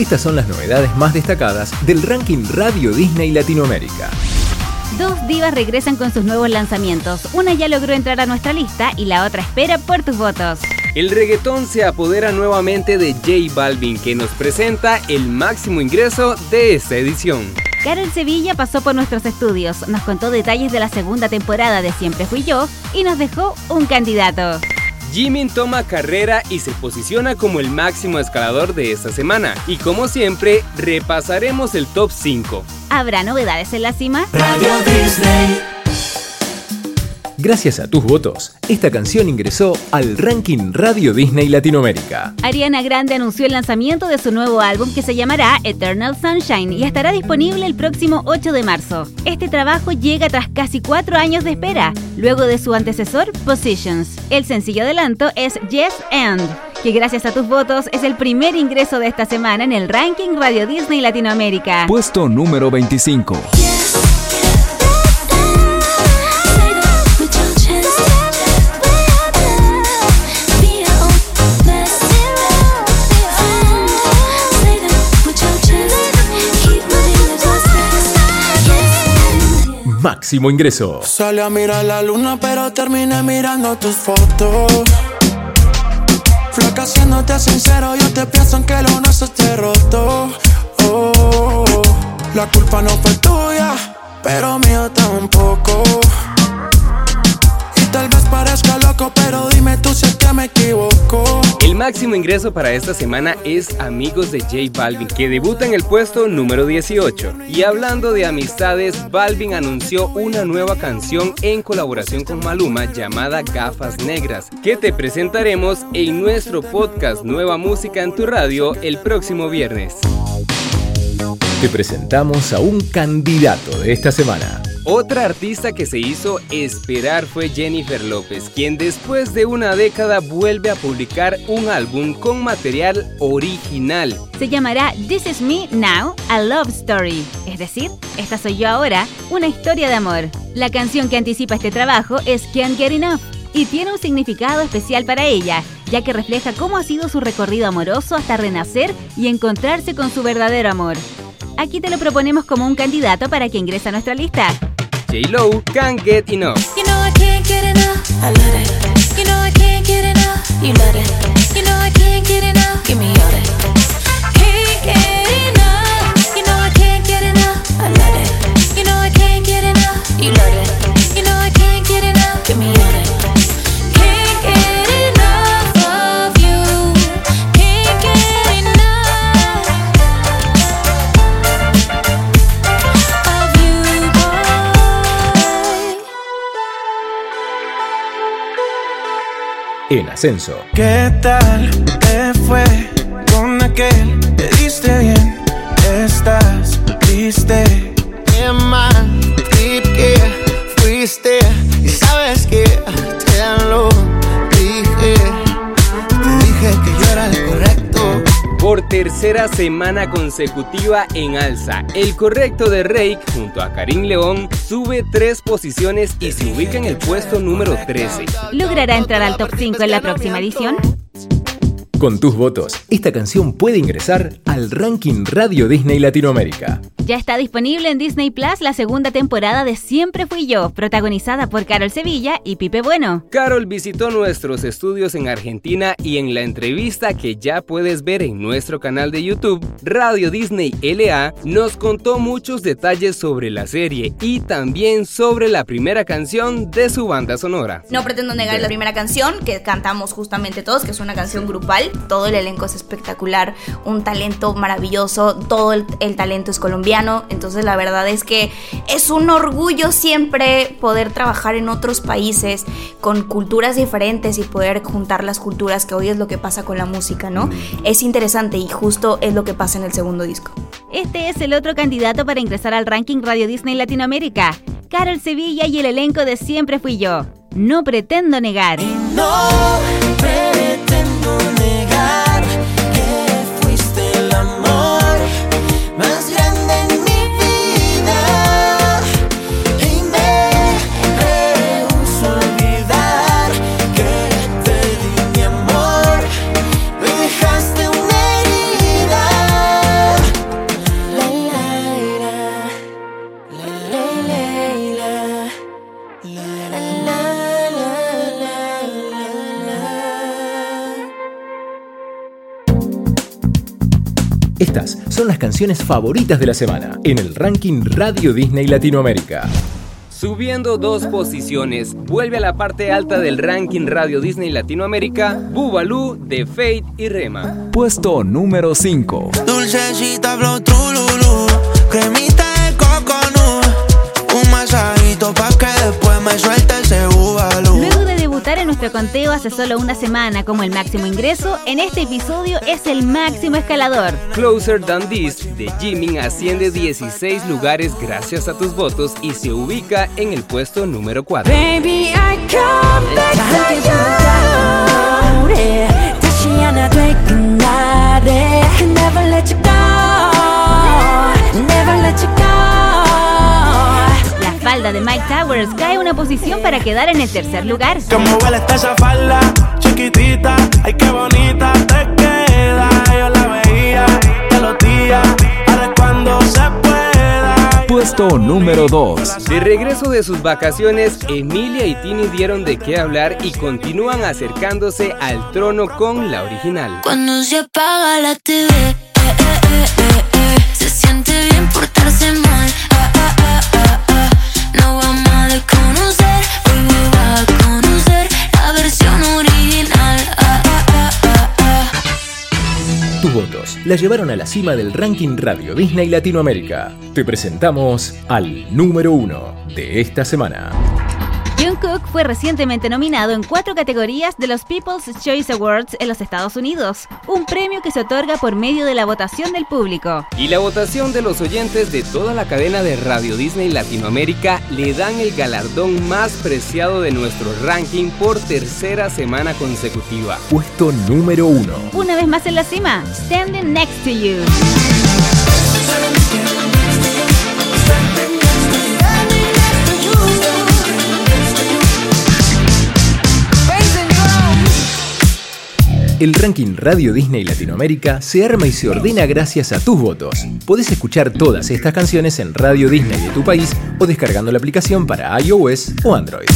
Estas son las novedades más destacadas del ranking Radio Disney Latinoamérica. Dos divas regresan con sus nuevos lanzamientos. Una ya logró entrar a nuestra lista y la otra espera por tus votos. El reggaetón se apodera nuevamente de J Balvin, que nos presenta el máximo ingreso de esta edición. Carol Sevilla pasó por nuestros estudios, nos contó detalles de la segunda temporada de Siempre Fui Yo y nos dejó un candidato. Jimin toma carrera y se posiciona como el máximo escalador de esta semana. Y como siempre, repasaremos el top 5. ¿Habrá novedades en la cima? Radio Disney. Gracias a tus votos, esta canción ingresó al ranking Radio Disney Latinoamérica. Ariana Grande anunció el lanzamiento de su nuevo álbum que se llamará Eternal Sunshine y estará disponible el próximo 8 de marzo. Este trabajo llega tras casi cuatro años de espera, luego de su antecesor Positions. El sencillo adelanto es Yes and que gracias a tus votos es el primer ingreso de esta semana en el ranking Radio Disney Latinoamérica. Puesto número 25. Máximo. Sale a mirar la luna, pero terminé mirando tus fotos. Flaca, siéndote sincero, yo te pienso en que lo nuestro esté roto. Oh, la culpa no fue tuya, pero mío tampoco. Y tal vez parezca loco, pero máximo ingreso para esta semana es Amigos de J Balvin, que debuta en el puesto número 18. Y hablando de amistades, Balvin anunció una nueva canción en colaboración con Maluma llamada Gafas Negras, que te presentaremos en nuestro podcast Nueva Música en tu radio el próximo viernes. Te presentamos a un candidato de esta semana. Otra artista que se hizo esperar fue Jennifer López, quien después de una década vuelve a publicar un álbum con material original. Se llamará This Is Me Now, a Love Story, es decir, Esta Soy Yo Ahora, una historia de amor. La canción que anticipa este trabajo es Can't Get Enough y tiene un significado especial para ella, ya que refleja cómo ha sido su recorrido amoroso hasta renacer y encontrarse con su verdadero amor. Aquí te lo proponemos como un candidato para que ingrese a nuestra lista. J-Lo can't get enough. You know I can't get enough. I love it. You know I can't get enough. You love it. En ascenso. ¿Qué tal te fue con aquel? Te diste bien, estás triste. Tercera semana consecutiva en alza, el correcto de Rake junto a Karim León sube tres posiciones y se ubica en el puesto número 13. ¿Logrará entrar al top 5 en la próxima edición? Con tus votos, esta canción puede ingresar al ranking Radio Disney Latinoamérica. Ya está disponible en Disney Plus la segunda temporada de Siempre Fui Yo, protagonizada por Carol Sevilla y Pipe Bueno. Carol visitó nuestros estudios en Argentina y en la entrevista que ya puedes ver en nuestro canal de YouTube, Radio Disney LA, nos contó muchos detalles sobre la serie y también sobre la primera canción de su banda sonora. No pretendo negar la primera canción que cantamos justamente todos, que es una canción grupal. Todo el elenco es espectacular, un talento maravilloso, todo el, el talento es colombiano. Entonces la verdad es que es un orgullo siempre poder trabajar en otros países con culturas diferentes y poder juntar las culturas, que hoy es lo que pasa con la música, ¿no? Es interesante y justo es lo que pasa en el segundo disco. Este es el otro candidato para ingresar al ranking Radio Disney Latinoamérica. Carol Sevilla y el elenco de Siempre Fui Yo. No pretendo negar. No pretendo son las canciones favoritas de la semana en el ranking Radio Disney Latinoamérica. Subiendo dos posiciones, vuelve a la parte alta del ranking Radio Disney Latinoamérica, Bubalú de Fate y Rema. Puesto número 5. Dulcecita flow nuestro conteo hace solo una semana como el máximo ingreso, en este episodio es el máximo escalador. Closer Than This de Jimin asciende 16 lugares gracias a tus votos y se ubica en el puesto número 4. Baby, I come back falda de Mike Towers cae una posición para quedar en el tercer lugar. Como huele está esa falda, chiquitita, ay qué bonita te queda. Yo la veía de los días, ahora es cuando se pueda. Puesto número 2. De regreso de sus vacaciones, Emilia y Tini dieron de qué hablar y continúan acercándose al trono con la original. Cuando se apaga la TV, la llevaron a la cima del ranking Radio Disney Latinoamérica. Te presentamos al número 1 de esta semana. Fue recientemente nominado en cuatro categorías de los People's Choice Awards en los Estados Unidos, un premio que se otorga por medio de la votación del público. Y la votación de los oyentes de toda la cadena de Radio Disney Latinoamérica le dan el galardón más preciado de nuestro ranking por tercera semana consecutiva. Puesto número 1. Una vez más en la cima, Standing Next to You. El ranking Radio Disney Latinoamérica se arma y se ordena gracias a tus votos. Podés escuchar todas estas canciones en Radio Disney de tu país o descargando la aplicación para iOS o Android.